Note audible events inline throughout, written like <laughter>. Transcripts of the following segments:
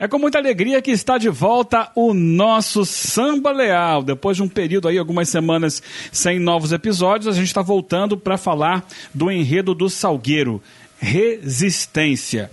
É com muita alegria que está de volta o nosso Samba Leal. Depois de um período aí, algumas semanas sem novos episódios, a gente está voltando para falar do enredo do Salgueiro. Resistência.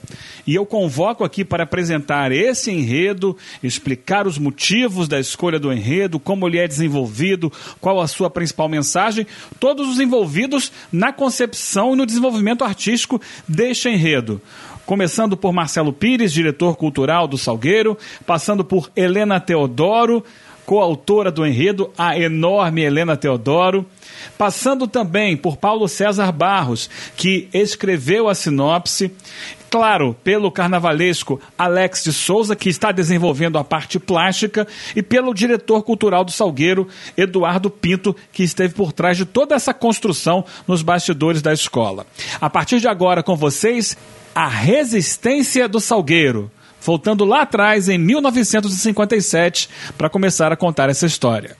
E eu convoco aqui para apresentar esse enredo, explicar os motivos da escolha do enredo, como ele é desenvolvido, qual a sua principal mensagem, todos os envolvidos na concepção e no desenvolvimento artístico deste enredo começando por Marcelo Pires, diretor cultural do Salgueiro, passando por Helena Teodoro, coautora do enredo, a enorme Helena Teodoro, passando também por Paulo César Barros, que escreveu a sinopse, claro, pelo carnavalesco Alex de Souza, que está desenvolvendo a parte plástica, e pelo diretor cultural do Salgueiro, Eduardo Pinto, que esteve por trás de toda essa construção nos bastidores da escola. A partir de agora, com vocês, a Resistência do Salgueiro, voltando lá atrás em 1957 para começar a contar essa história.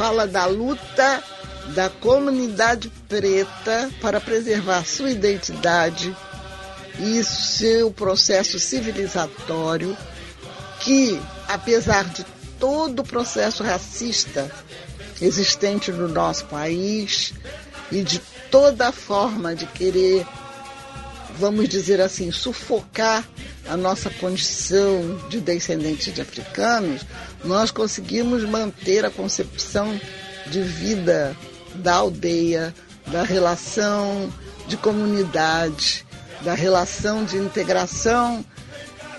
Fala da luta da comunidade preta para preservar sua identidade e seu processo civilizatório, que, apesar de todo o processo racista existente no nosso país e de toda forma de querer, vamos dizer assim, sufocar a nossa condição de descendentes de africanos, nós conseguimos manter a concepção de vida da aldeia, da relação de comunidade, da relação de integração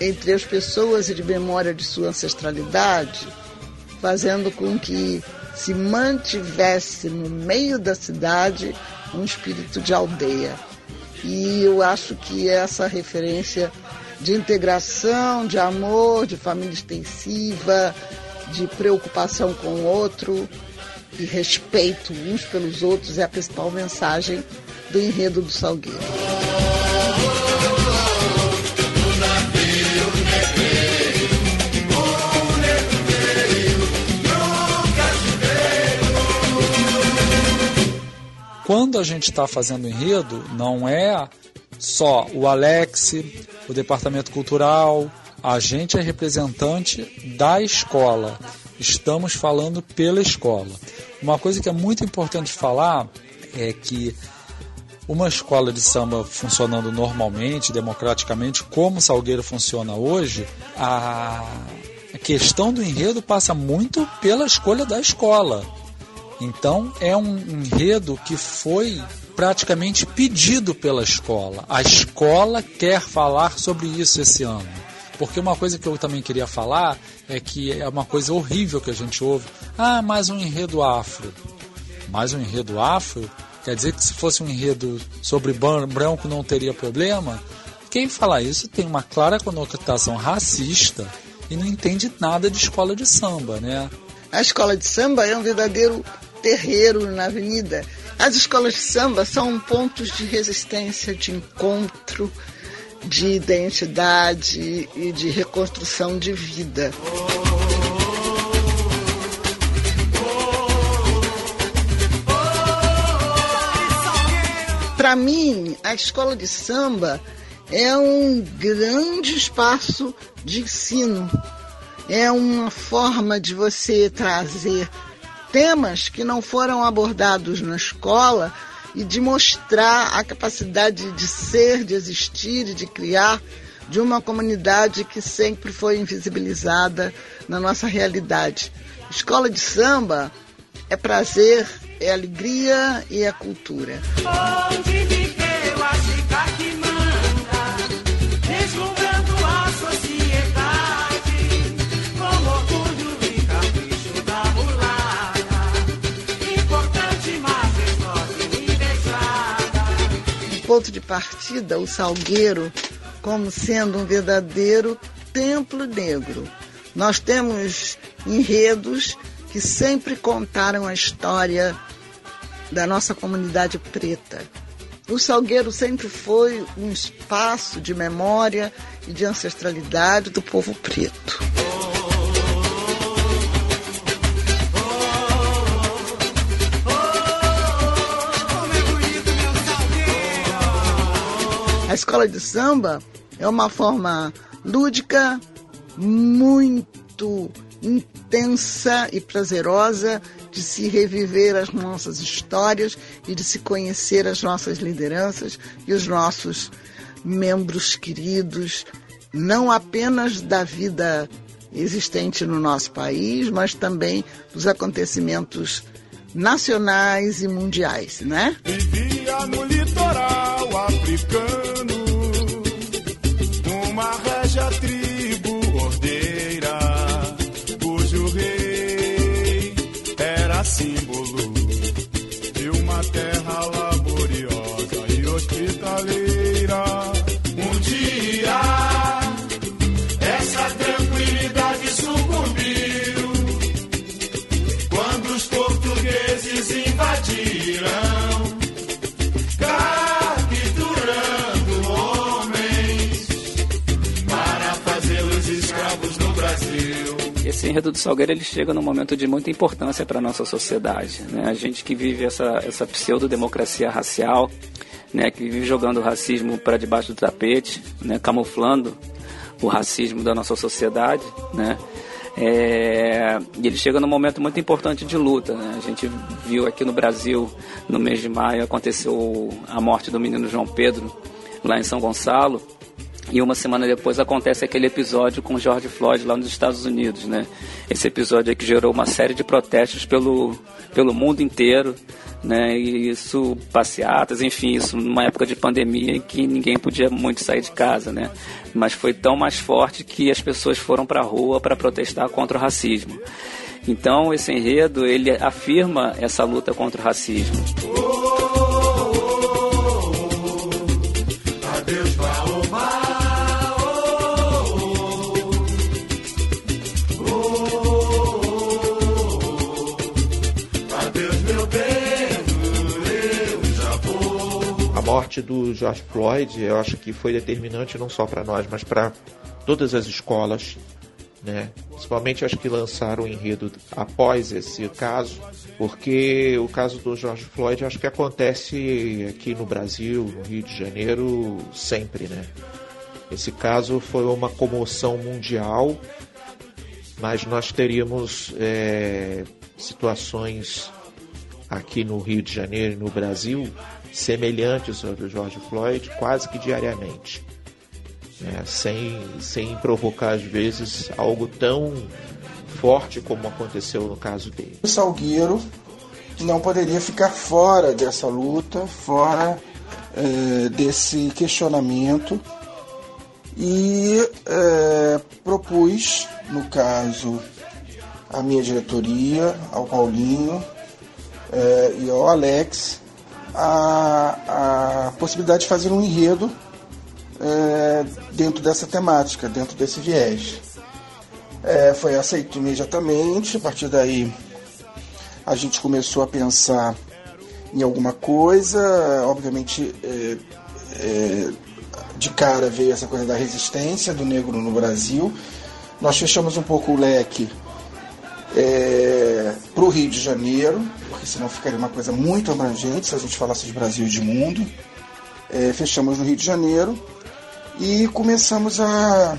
entre as pessoas e de memória de sua ancestralidade, fazendo com que se mantivesse no meio da cidade um espírito de aldeia. E eu acho que essa referência de integração, de amor, de família extensiva, de preocupação com o outro e respeito uns pelos outros é a principal mensagem do enredo do Salgueiro. Quando a gente está fazendo enredo, não é só o Alex, o departamento cultural, a gente é representante da escola. Estamos falando pela escola. Uma coisa que é muito importante falar é que uma escola de samba funcionando normalmente, democraticamente, como Salgueiro funciona hoje, a questão do enredo passa muito pela escolha da escola. Então é um enredo que foi praticamente pedido pela escola. A escola quer falar sobre isso esse ano. Porque uma coisa que eu também queria falar é que é uma coisa horrível que a gente ouve. Ah, mais um enredo afro. Mais um enredo afro? Quer dizer que se fosse um enredo sobre branco não teria problema? Quem fala isso tem uma clara conotação racista e não entende nada de escola de samba, né? A escola de samba é um verdadeiro terreiro na avenida as escolas de samba são pontos de resistência, de encontro, de identidade e de reconstrução de vida. Para mim, a escola de samba é um grande espaço de ensino. É uma forma de você trazer temas que não foram abordados na escola e de mostrar a capacidade de ser, de existir e de criar de uma comunidade que sempre foi invisibilizada na nossa realidade. Escola de samba é prazer, é alegria e é cultura. Ponto de partida, o Salgueiro, como sendo um verdadeiro templo negro. Nós temos enredos que sempre contaram a história da nossa comunidade preta. O Salgueiro sempre foi um espaço de memória e de ancestralidade do povo preto. Escola de samba é uma forma lúdica, muito intensa e prazerosa de se reviver as nossas histórias e de se conhecer as nossas lideranças e os nossos membros queridos, não apenas da vida existente no nosso país, mas também dos acontecimentos nacionais e mundiais, né? Vivia no litoral africano esse enredo do Salgueiro ele chega num momento de muita importância para a nossa sociedade. Né? A gente que vive essa, essa pseudo-democracia racial, né? que vive jogando o racismo para debaixo do tapete, né? camuflando o racismo da nossa sociedade, né? É, ele chega num momento muito importante de luta. Né? A gente viu aqui no Brasil, no mês de maio, aconteceu a morte do menino João Pedro, lá em São Gonçalo. E uma semana depois acontece aquele episódio com George Floyd lá nos Estados Unidos, né? Esse episódio é que gerou uma série de protestos pelo, pelo mundo inteiro, né? E isso, passeatas, enfim, isso numa época de pandemia em que ninguém podia muito sair de casa, né? Mas foi tão mais forte que as pessoas foram para a rua para protestar contra o racismo. Então, esse enredo, ele afirma essa luta contra o racismo. Morte do George Floyd, eu acho que foi determinante não só para nós, mas para todas as escolas, né? Principalmente as que lançaram o enredo após esse caso, porque o caso do George Floyd acho que acontece aqui no Brasil, no Rio de Janeiro, sempre, né? Esse caso foi uma comoção mundial, mas nós teríamos é, situações aqui no Rio de Janeiro no Brasil semelhantes sobre o George Floyd quase que diariamente, né? sem, sem provocar às vezes algo tão forte como aconteceu no caso dele. O Salgueiro não poderia ficar fora dessa luta, fora é, desse questionamento e é, propus, no caso, a minha diretoria, ao Paulinho é, e ao Alex, a, a possibilidade de fazer um enredo é, dentro dessa temática, dentro desse viés. É, foi aceito imediatamente, a partir daí a gente começou a pensar em alguma coisa, obviamente é, é, de cara veio essa coisa da resistência do negro no Brasil. Nós fechamos um pouco o leque é, para o Rio de Janeiro, porque senão ficaria uma coisa muito abrangente se a gente falasse de Brasil e de mundo. É, fechamos no Rio de Janeiro e começamos a,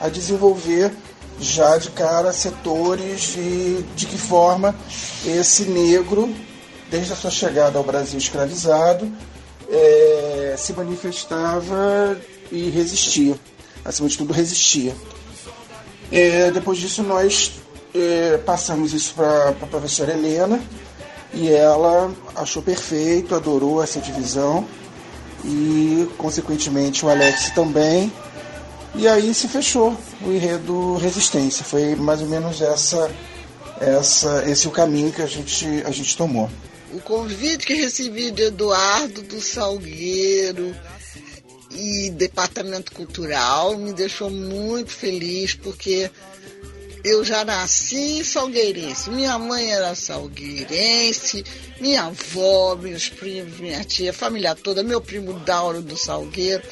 a desenvolver já de cara setores e de que forma esse negro, desde a sua chegada ao Brasil escravizado, é, se manifestava e resistia. Acima de tudo, resistia. É, depois disso, nós é, passamos isso para a professora Helena e ela achou perfeito, adorou essa divisão e, consequentemente, o Alex também. E aí se fechou o enredo Resistência. Foi mais ou menos essa, essa, esse o caminho que a gente, a gente tomou. O convite que recebi de Eduardo do Salgueiro e Departamento Cultural me deixou muito feliz porque eu já nasci salgueirense. Minha mãe era salgueirense, minha avó, meus primos, minha tia, família toda, meu primo Dauro do Salgueiro.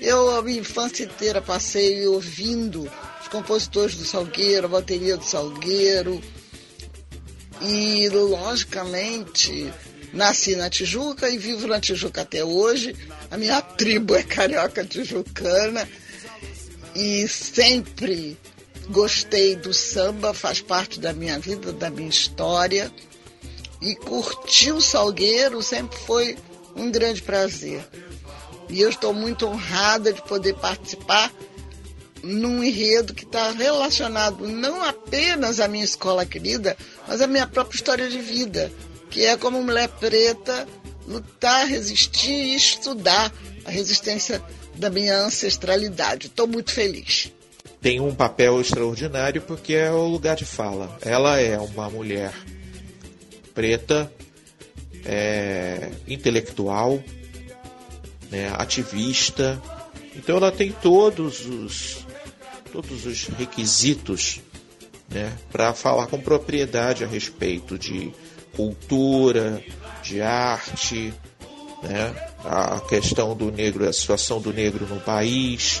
Eu, a minha infância inteira, passei ouvindo os compositores do Salgueiro, a bateria do Salgueiro. E, logicamente, nasci na Tijuca e vivo na Tijuca até hoje. A minha tribo é <laughs> carioca tijucana. E sempre gostei do samba, faz parte da minha vida, da minha história. E curtir o Salgueiro sempre foi um grande prazer. E eu estou muito honrada de poder participar num enredo que está relacionado não apenas à minha escola querida, mas à minha própria história de vida, que é como mulher preta lutar, resistir e estudar a resistência da minha ancestralidade. Estou muito feliz. Tem um papel extraordinário porque é o lugar de fala. Ela é uma mulher preta, é, intelectual, né, ativista. Então ela tem todos os, todos os requisitos né, para falar com propriedade a respeito de cultura, de arte, né, a questão do negro, a situação do negro no país.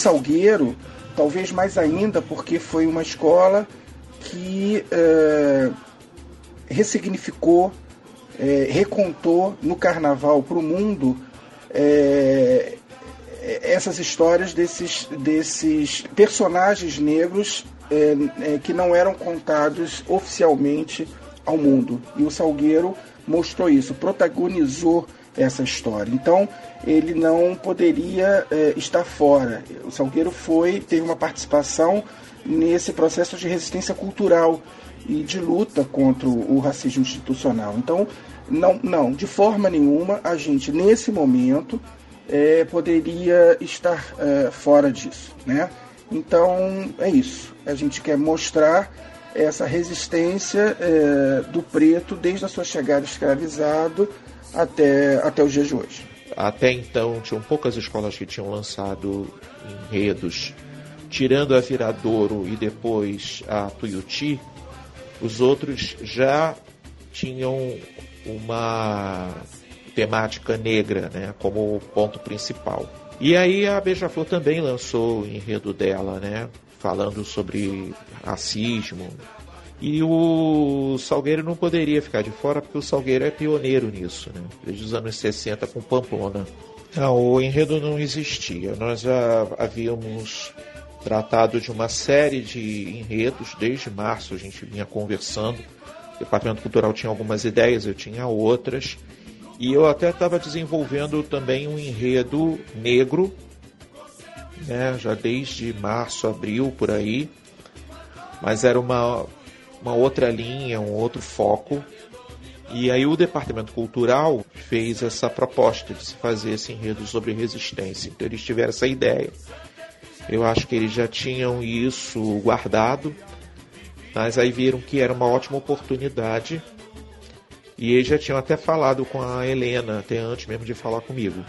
Salgueiro, talvez mais ainda porque foi uma escola que é, ressignificou, é, recontou no carnaval para o mundo é, essas histórias desses, desses personagens negros que não eram contados oficialmente ao mundo. E o Salgueiro mostrou isso, protagonizou essa história. Então, ele não poderia é, estar fora. O Salgueiro foi, teve uma participação nesse processo de resistência cultural e de luta contra o racismo institucional. Então, não, não de forma nenhuma, a gente, nesse momento, é, poderia estar é, fora disso. Né? Então, é isso. A gente quer mostrar essa resistência do preto desde a sua chegada escravizado até, até os dias de hoje. Até então, tinham poucas escolas que tinham lançado enredos, tirando a Viradouro e depois a Tuiuti, os outros já tinham uma temática negra né, como ponto principal. E aí a Beija-Flor também lançou o enredo dela, né, falando sobre racismo, e o Salgueiro não poderia ficar de fora, porque o Salgueiro é pioneiro nisso, né? desde os anos 60 com Pamplona. Não, o enredo não existia. Nós já havíamos tratado de uma série de enredos, desde março a gente vinha conversando. O Departamento Cultural tinha algumas ideias, eu tinha outras. E eu até estava desenvolvendo também um enredo negro, né, já desde março, abril, por aí, mas era uma, uma outra linha, um outro foco. E aí o Departamento Cultural fez essa proposta de se fazer esse enredo sobre resistência. Então eles tiveram essa ideia. Eu acho que eles já tinham isso guardado, mas aí viram que era uma ótima oportunidade. E eles já tinham até falado com a Helena, até antes mesmo de falar comigo.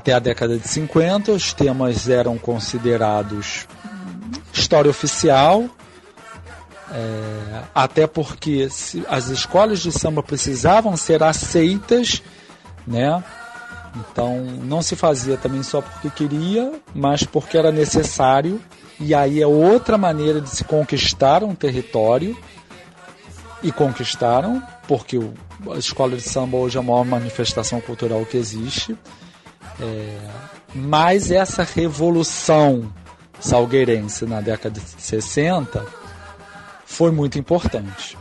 Até a década de 50, os temas eram considerados história oficial, é, até porque as escolas de samba precisavam ser aceitas, né? Então não se fazia também só porque queria, mas porque era necessário. E aí é outra maneira de se conquistar um território. E conquistaram, porque a escola de samba hoje é a maior manifestação cultural que existe. É, mas essa revolução salgueirense na década de 60 foi muito importante.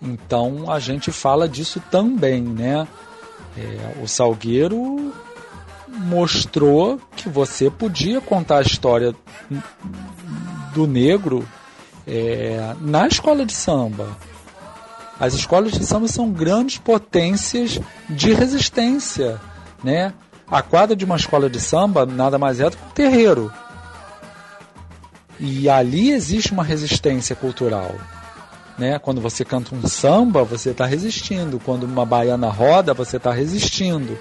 Então a gente fala disso também, né? É, o Salgueiro mostrou que você podia contar a história do negro é, na escola de samba. As escolas de samba são grandes potências de resistência, né? A quadra de uma escola de samba nada mais é do que um terreiro. E ali existe uma resistência cultural. Né? Quando você canta um samba, você está resistindo. Quando uma baiana roda, você está resistindo.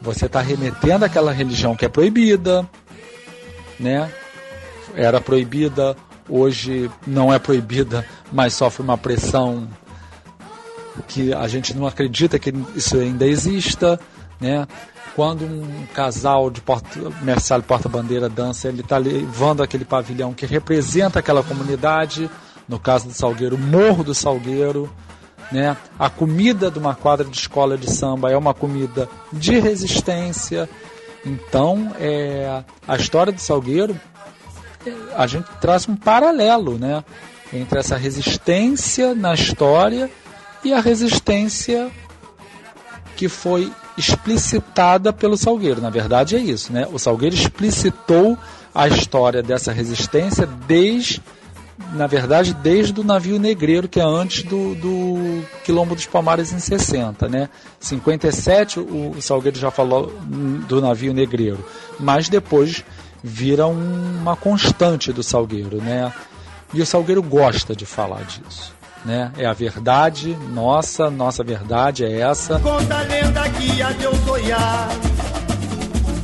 Você está remetendo àquela religião que é proibida. Né? Era proibida, hoje não é proibida, mas sofre uma pressão que a gente não acredita que isso ainda exista. Né? Quando um casal de porta, Porta-Bandeira dança, ele está levando aquele pavilhão que representa aquela comunidade, no caso do Salgueiro, Morro do Salgueiro. Né? A comida de uma quadra de escola de samba é uma comida de resistência. Então, é, a história do Salgueiro, a gente traz um paralelo né? entre essa resistência na história e a resistência que foi explicitada pelo Salgueiro. Na verdade é isso, né? O Salgueiro explicitou a história dessa resistência desde, na verdade, desde o navio negreiro, que é antes do, do Quilombo dos Palmares em 60, né? 57 o, o Salgueiro já falou do navio negreiro, mas depois vira uma constante do Salgueiro, né? E o Salgueiro gosta de falar disso né? É a verdade nossa, nossa verdade é essa. Conta a lenda que a Deus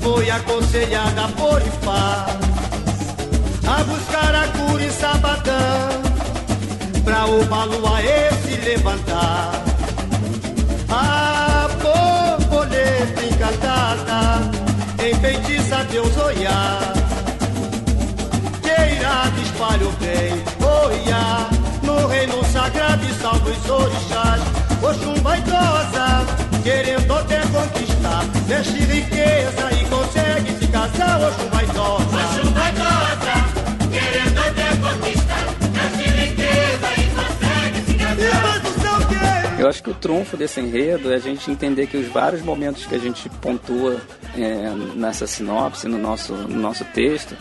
foi aconselhada por Ifá a buscar a cura em Sabadão pra o balua esse levantar. A borboleta encantada enfeitiça Deus olhar que irá espalha o bem, olhar no reino sagrado e salvo os orixás. Oxum vaidosa, querendo até conquistar. Veste riqueza e consegue se casar, Oxum vaidosa. Oxum vaidosa, querendo até conquistar. Veste riqueza e consegue se casar. Eu acho que o trunfo desse enredo é a gente entender que os vários momentos que a gente pontua é, nessa sinopse, no nosso, no nosso texto,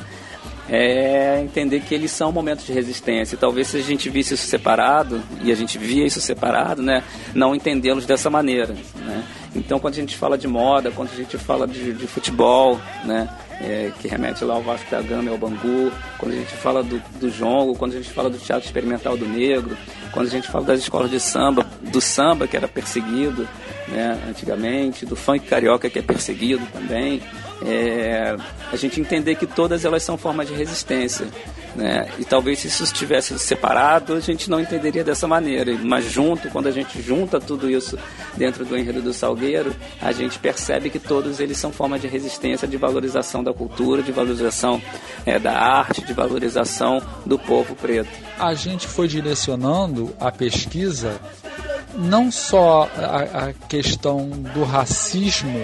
é entender que eles são momentos de resistência. talvez se a gente visse isso separado, e a gente via isso separado, né, não entendê-los dessa maneira. Né? Então, quando a gente fala de moda, quando a gente fala de, de futebol, né, é, que remete lá ao Vasco da Gama e ao Bangu, quando a gente fala do, do jongo, quando a gente fala do teatro experimental do negro, quando a gente fala das escolas de samba, do samba que era perseguido né, antigamente, do funk carioca que é perseguido também, é, a gente entender que todas elas são formas de resistência. Né? E talvez se isso estivesse separado, a gente não entenderia dessa maneira. Mas junto, quando a gente junta tudo isso dentro do enredo do Salgueiro, a gente percebe que todos eles são formas de resistência, de valorização da cultura, de valorização é, da arte, de valorização do povo preto. A gente foi direcionando a pesquisa não só a, a questão do racismo,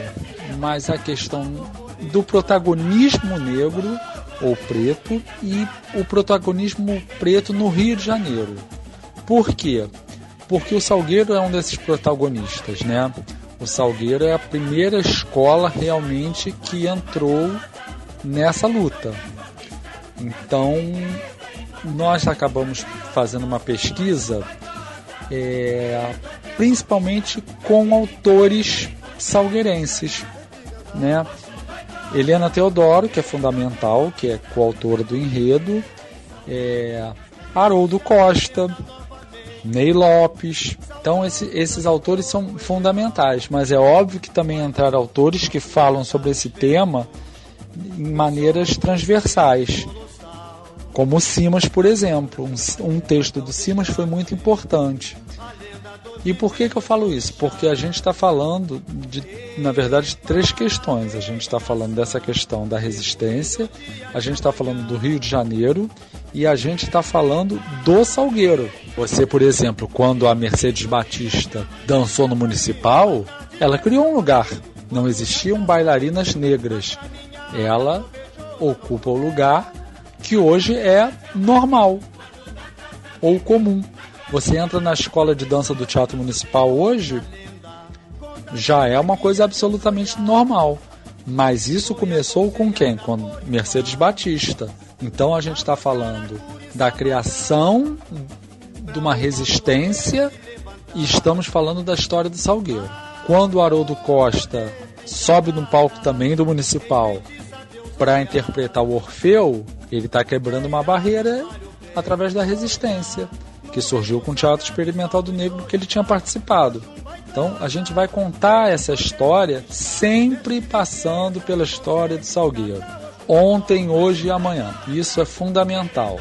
mas a questão do protagonismo negro ou preto e o protagonismo preto no Rio de Janeiro. Por quê? Porque o Salgueiro é um desses protagonistas, né? O Salgueiro é a primeira escola realmente que entrou nessa luta. Então, nós acabamos fazendo uma pesquisa é, principalmente com autores salgueirenses, né? Helena Teodoro, que é fundamental, que é coautora do enredo, é, Haroldo Costa, Ney Lopes. Então esse, esses autores são fundamentais, mas é óbvio que também entraram autores que falam sobre esse tema em maneiras transversais. Como o Simas, por exemplo. Um, um texto do Simas foi muito importante. E por que, que eu falo isso? Porque a gente está falando de, na verdade, três questões. A gente está falando dessa questão da resistência, a gente está falando do Rio de Janeiro e a gente está falando do Salgueiro. Você, por exemplo, quando a Mercedes Batista dançou no Municipal, ela criou um lugar. Não existiam bailarinas negras. Ela ocupa o lugar que hoje é normal ou comum. Você entra na escola de dança do Teatro Municipal hoje, já é uma coisa absolutamente normal. Mas isso começou com quem? Com Mercedes Batista. Então a gente está falando da criação de uma resistência e estamos falando da história do Salgueiro. Quando o Haroldo Costa sobe no palco também do Municipal para interpretar o Orfeu, ele está quebrando uma barreira através da resistência, que surgiu com o Teatro Experimental do Negro que ele tinha participado. Então a gente vai contar essa história sempre passando pela história do Salgueiro. Ontem, hoje e amanhã. Isso é fundamental.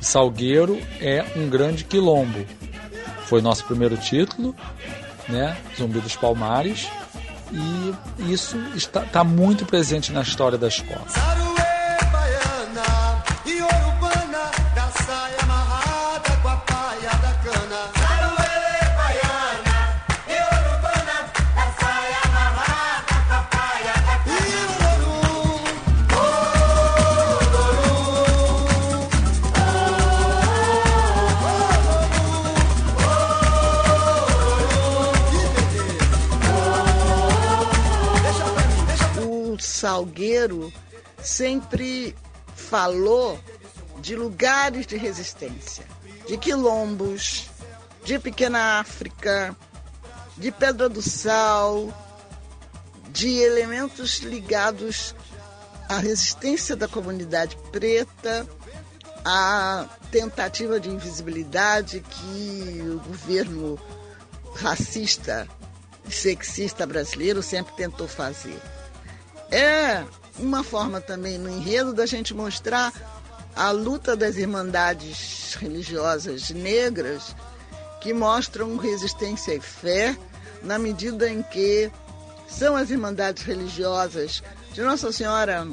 Salgueiro é um grande quilombo. Foi nosso primeiro título, né? Zumbi dos Palmares. E isso está, está muito presente na história da escola. Salgueiro sempre falou de lugares de resistência, de quilombos, de Pequena África, de Pedra do Sal, de elementos ligados à resistência da comunidade preta, à tentativa de invisibilidade que o governo racista e sexista brasileiro sempre tentou fazer é uma forma também no enredo da gente mostrar a luta das irmandades religiosas negras que mostram resistência e fé na medida em que são as irmandades religiosas de Nossa Senhora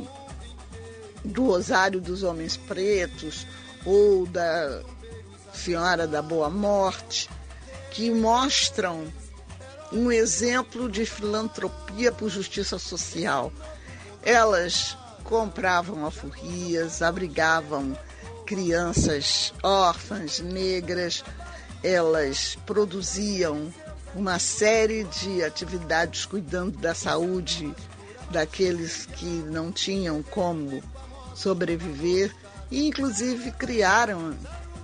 do Rosário dos Homens Pretos ou da Senhora da Boa Morte, que mostram um exemplo de filantropia por justiça social. Elas compravam alforrias, abrigavam crianças órfãs, negras, elas produziam uma série de atividades cuidando da saúde daqueles que não tinham como sobreviver e inclusive criaram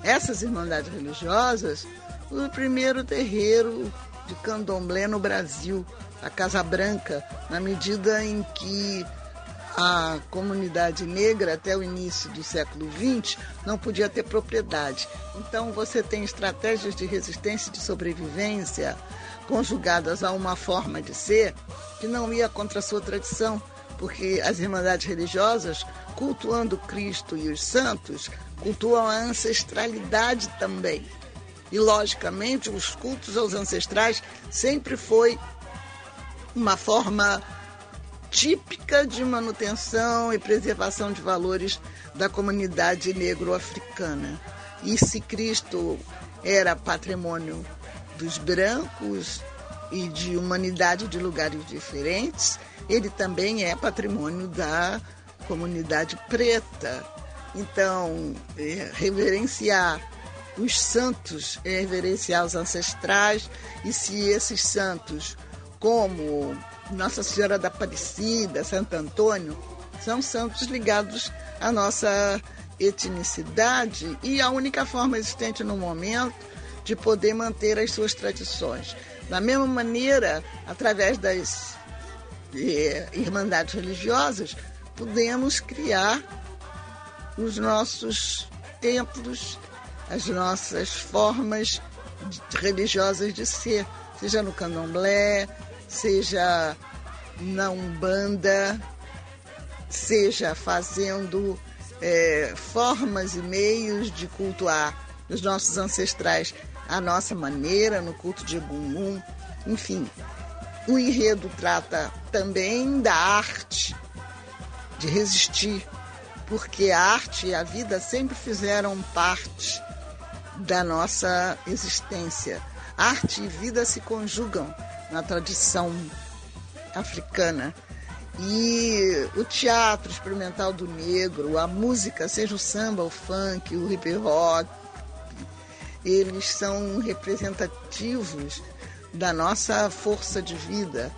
essas irmandades religiosas o primeiro terreiro de candomblé no Brasil, a Casa Branca, na medida em que a comunidade negra até o início do século XX não podia ter propriedade. Então você tem estratégias de resistência e de sobrevivência conjugadas a uma forma de ser que não ia contra a sua tradição, porque as irmandades religiosas, cultuando Cristo e os santos, cultuam a ancestralidade também. E, logicamente, os cultos aos ancestrais sempre foi uma forma típica de manutenção e preservação de valores da comunidade negro-africana. E se Cristo era patrimônio dos brancos e de humanidade de lugares diferentes, ele também é patrimônio da comunidade preta. Então, é, reverenciar os santos é reverenciar os ancestrais, e se esses santos, como Nossa Senhora da Aparecida, Santo Antônio, são santos ligados à nossa etnicidade e a única forma existente no momento de poder manter as suas tradições. Da mesma maneira, através das eh, irmandades religiosas, podemos criar os nossos templos, as nossas formas religiosas de ser, seja no candomblé, seja na Umbanda, seja fazendo é, formas e meios de cultuar os nossos ancestrais à nossa maneira, no culto de Ogum, enfim. O enredo trata também da arte, de resistir, porque a arte e a vida sempre fizeram parte da nossa existência. Arte e vida se conjugam na tradição africana. E o teatro experimental do negro, a música, seja o samba, o funk, o hip hop, eles são representativos da nossa força de vida.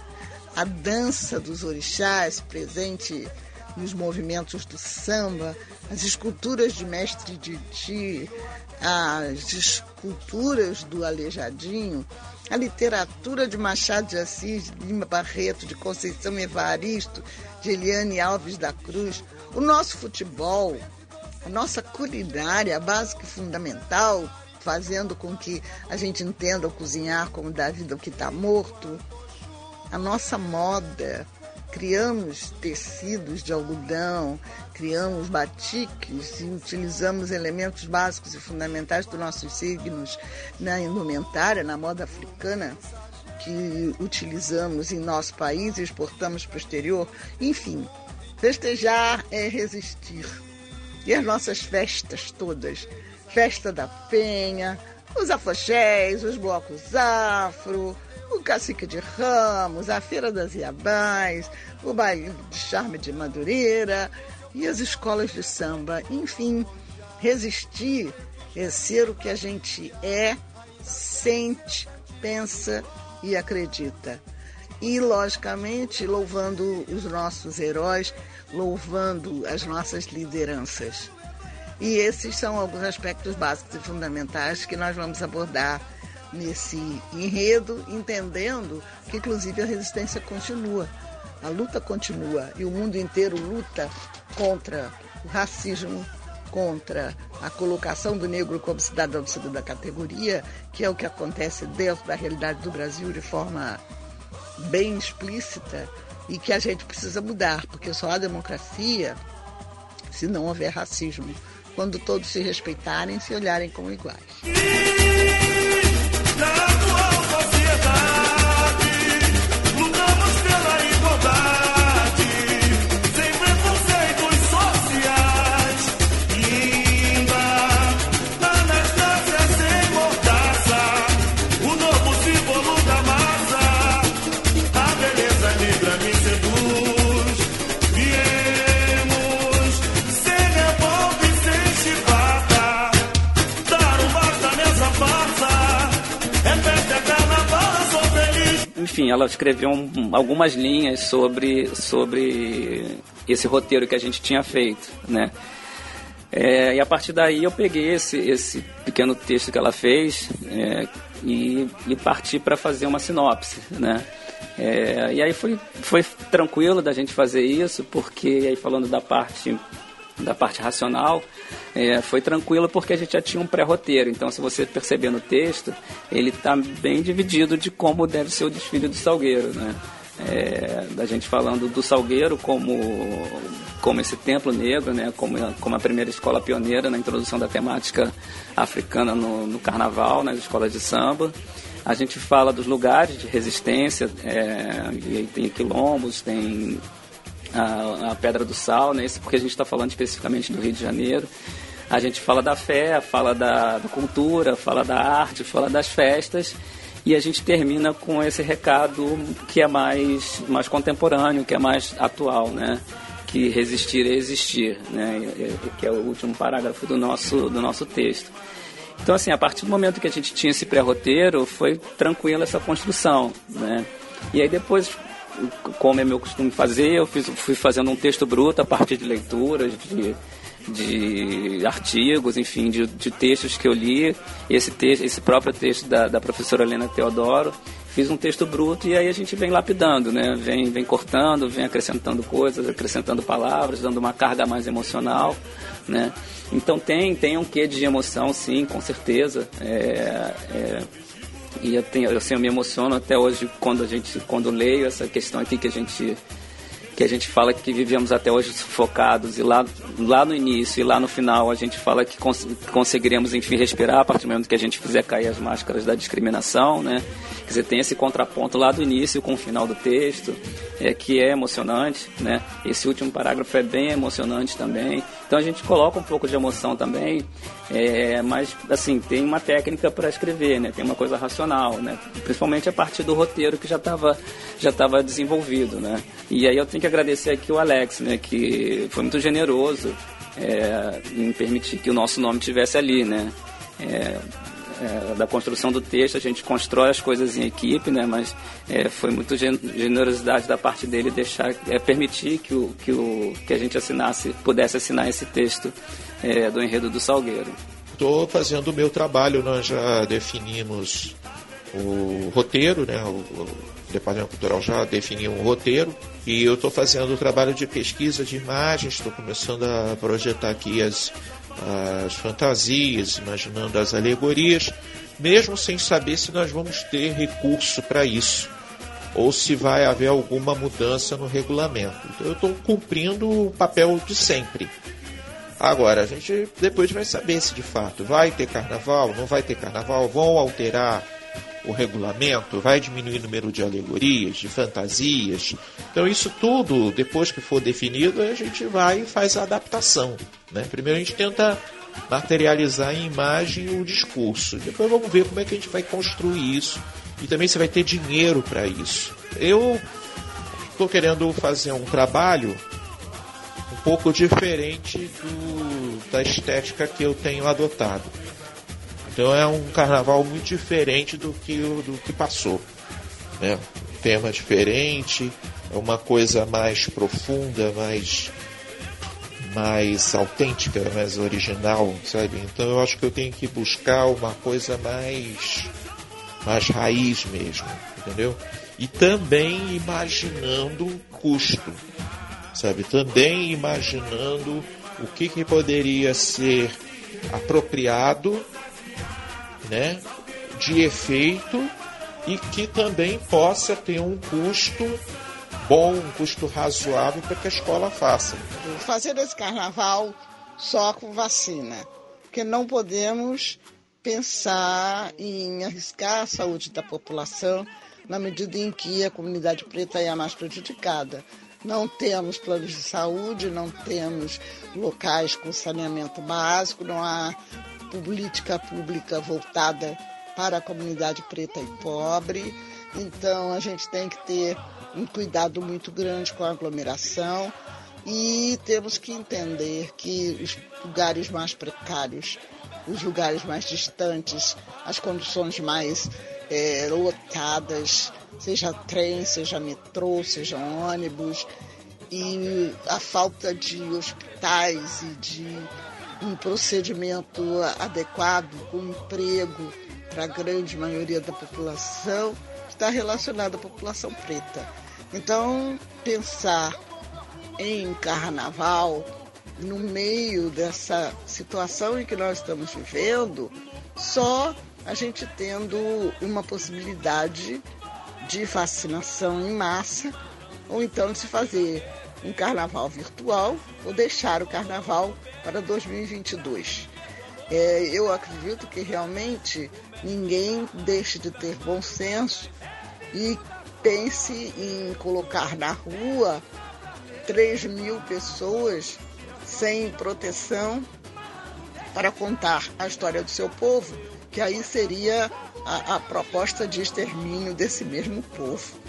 A dança dos orixás, presente nos movimentos do samba, as esculturas de Mestre Didi, as esculturas do Aleijadinho, a literatura de Machado de Assis, de Lima Barreto, de Conceição Evaristo, de Eliane Alves da Cruz, o nosso futebol, a nossa culinária básica e fundamental, fazendo com que a gente entenda o cozinhar como dar vida ao que está morto. A nossa moda, criamos tecidos de algodão, criamos batiques e utilizamos elementos básicos e fundamentais dos nossos signos na indumentária, na moda africana, que utilizamos em nosso país e exportamos para o exterior. Enfim, festejar é resistir. E as nossas festas todas Festa da Penha, os afoxés, os blocos afro, o Cacique de Ramos, a Feira das Iabás, o baile de Charme de Madureira e as escolas de samba. Enfim, resistir é ser o que a gente é, sente, pensa e acredita. E, logicamente, louvando os nossos heróis, louvando as nossas lideranças. E esses são alguns aspectos básicos e fundamentais que nós vamos abordar nesse enredo, entendendo que, inclusive, a resistência continua, a luta continua e o mundo inteiro luta contra o racismo, contra a colocação do negro como cidadão de segunda categoria, que é o que acontece dentro da realidade do Brasil de forma bem explícita e que a gente precisa mudar, porque só há democracia se não houver racismo quando todos se respeitarem e se olharem como iguais. Enfim, ela escreveu um, algumas linhas sobre, sobre esse roteiro que a gente tinha feito, né? É, e a partir daí eu peguei esse, esse pequeno texto que ela fez é, e, e parti para fazer uma sinopse, né? É, e aí foi, foi tranquilo da gente fazer isso, porque aí falando da parte da parte racional, é, foi tranquilo porque a gente já tinha um pré-roteiro. Então, se você perceber no texto, ele está bem dividido de como deve ser o desfile do Salgueiro, né? é, da gente falando do Salgueiro como, como esse templo negro, né, como, como a primeira escola pioneira na introdução da temática africana no, no carnaval, nas escolas de samba. A gente fala dos lugares de resistência, é, e tem quilombos, tem a, a Pedra do Sal, né, isso porque a gente está falando especificamente do Rio de Janeiro. A gente fala da fé, fala da, da cultura, fala da arte, fala das festas e a gente termina com esse recado que é mais, mais contemporâneo, que é mais atual, né? Que resistir é existir, né? Que é o último parágrafo do nosso, do nosso texto. Então, assim, a partir do momento que a gente tinha esse pré-roteiro, foi tranquila essa construção, né? E aí depois, como é meu costume fazer, eu fiz, fui fazendo um texto bruto a partir de leituras, de de artigos, enfim, de, de, textos que eu li, esse, texto, esse próprio texto da, da professora Helena Teodoro, fiz um texto bruto e aí a gente vem lapidando, né? Vem, vem cortando, vem acrescentando coisas, acrescentando palavras, dando uma carga mais emocional, né? Então tem, tem um quê de emoção, sim, com certeza. É, é, e eu, tenho, assim, eu me emociono até hoje quando a gente, quando leio essa questão aqui que a gente que a gente fala que vivemos até hoje sufocados e lá, lá no início e lá no final a gente fala que cons conseguiremos enfim respirar a partir do momento que a gente fizer cair as máscaras da discriminação, né? Quer dizer, tem esse contraponto lá do início com o final do texto, é, que é emocionante, né? Esse último parágrafo é bem emocionante também. Então a gente coloca um pouco de emoção também, é, mas assim, tem uma técnica para escrever, né? Tem uma coisa racional, né? Principalmente a partir do roteiro que já estava já tava desenvolvido, né? E aí eu tenho que agradecer aqui o Alex, né, que foi muito generoso é, em permitir que o nosso nome tivesse ali, né. É, é, da construção do texto, a gente constrói as coisas em equipe, né? Mas é, foi muito generosidade da parte dele deixar, é, permitir que, o, que, o, que a gente assinasse, pudesse assinar esse texto é, do enredo do Salgueiro. Estou fazendo o meu trabalho, nós já definimos o roteiro, né? O, o Departamento Cultural já definiu um roteiro e eu estou fazendo o trabalho de pesquisa de imagens, estou começando a projetar aqui as, as fantasias, imaginando as alegorias, mesmo sem saber se nós vamos ter recurso para isso ou se vai haver alguma mudança no regulamento. Então eu estou cumprindo o papel de sempre. Agora, a gente depois vai saber se de fato vai ter carnaval, não vai ter carnaval, vão alterar o regulamento, vai diminuir o número de alegorias, de fantasias. Então isso tudo, depois que for definido, a gente vai e faz a adaptação. Né? Primeiro a gente tenta materializar em imagem o discurso. Depois vamos ver como é que a gente vai construir isso. E também você vai ter dinheiro para isso. Eu estou querendo fazer um trabalho um pouco diferente do, da estética que eu tenho adotado. Então é um carnaval muito diferente do que, do que passou. Né? tema diferente, é uma coisa mais profunda, mais, mais autêntica, mais original, sabe? Então eu acho que eu tenho que buscar uma coisa mais, mais raiz mesmo, entendeu? E também imaginando custo, sabe? Também imaginando o que, que poderia ser apropriado né, de efeito e que também possa ter um custo bom, um custo razoável para que a escola faça. Fazer esse carnaval só com vacina, porque não podemos pensar em arriscar a saúde da população na medida em que a comunidade preta é a mais prejudicada. Não temos planos de saúde, não temos locais com saneamento básico, não há política pública voltada para a comunidade preta e pobre. Então a gente tem que ter um cuidado muito grande com a aglomeração e temos que entender que os lugares mais precários, os lugares mais distantes, as condições mais é, lotadas, seja trem, seja metrô, seja ônibus, e a falta de hospitais e de um procedimento adequado, com emprego para a grande maioria da população, está relacionado à população preta. Então, pensar em carnaval no meio dessa situação em que nós estamos vivendo, só a gente tendo uma possibilidade de vacinação em massa, ou então de se fazer um carnaval virtual ou deixar o carnaval para 2022. É, eu acredito que realmente ninguém deixe de ter bom senso e pense em colocar na rua 3 mil pessoas sem proteção para contar a história do seu povo, que aí seria a, a proposta de extermínio desse mesmo povo.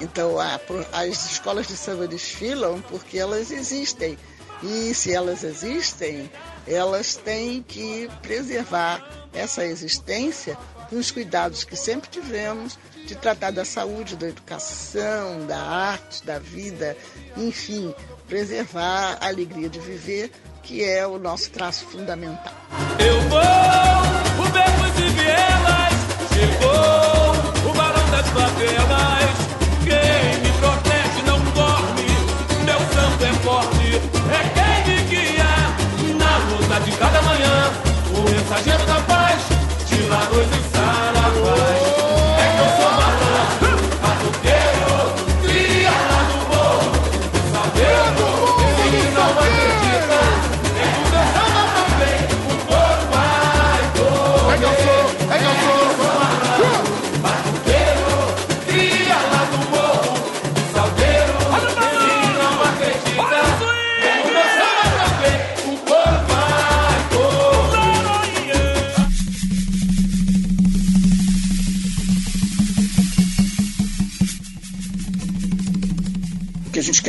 Então, a, as escolas de samba desfilam porque elas existem. E se elas existem, elas têm que preservar essa existência com os cuidados que sempre tivemos de tratar da saúde, da educação, da arte, da vida, enfim, preservar a alegria de viver, que é o nosso traço fundamental. Eu vou, o Becos e Vielas, chegou o barão das favelas. Cada manhã. O mensageiro da paz, tira a luz e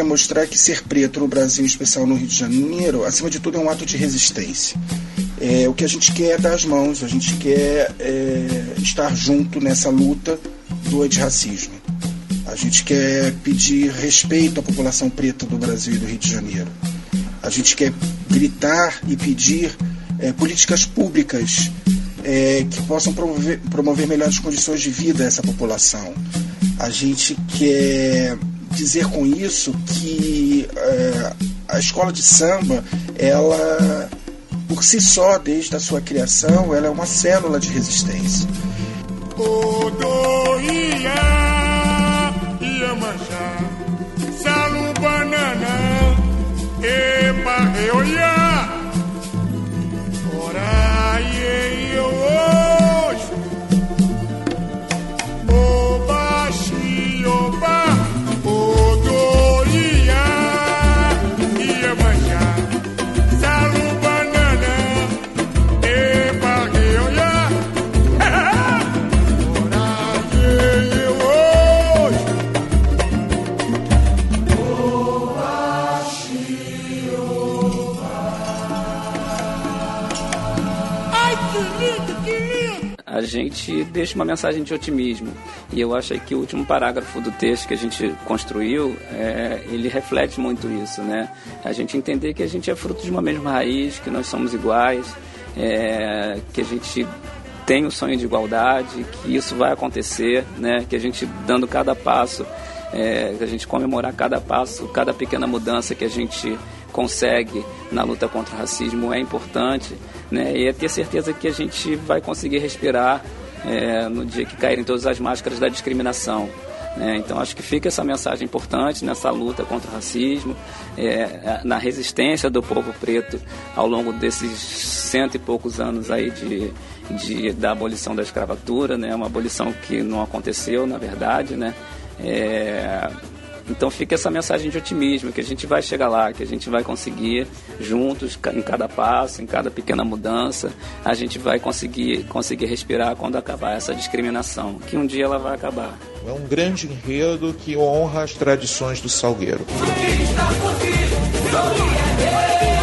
mostrar que ser preto no Brasil, em especial no Rio de Janeiro, acima de tudo é um ato de resistência. É, o que a gente quer é dar as mãos, a gente quer é, estar junto nessa luta do antirracismo. A gente quer pedir respeito à população preta do Brasil e do Rio de Janeiro. A gente quer gritar e pedir é, políticas públicas é, que possam promover, promover melhores condições de vida a essa população. A gente quer dizer com isso que é, a escola de samba, ela, por si só, desde a sua criação, ela é uma célula de resistência. Gente deixa uma mensagem de otimismo. E eu acho que o último parágrafo do texto que a gente construiu, é, ele reflete muito isso, né? A gente entender que a gente é fruto de uma mesma raiz, que nós somos iguais, é, que a gente tem o sonho de igualdade, que isso vai acontecer, né? Que a gente dando cada passo, é, que a gente comemorar cada passo, cada pequena mudança que a gente consegue na luta contra o racismo é importante, né? E é ter certeza que a gente vai conseguir respirar é, no dia que caírem todas as máscaras da discriminação. né? Então acho que fica essa mensagem importante nessa luta contra o racismo, é, na resistência do povo preto ao longo desses cento e poucos anos aí de, de da abolição da escravatura, né? Uma abolição que não aconteceu, na verdade, né? É, então fica essa mensagem de otimismo, que a gente vai chegar lá, que a gente vai conseguir juntos, em cada passo, em cada pequena mudança, a gente vai conseguir, conseguir respirar quando acabar essa discriminação, que um dia ela vai acabar. É um grande enredo que honra as tradições do Salgueiro. Quem está por vir, sorria,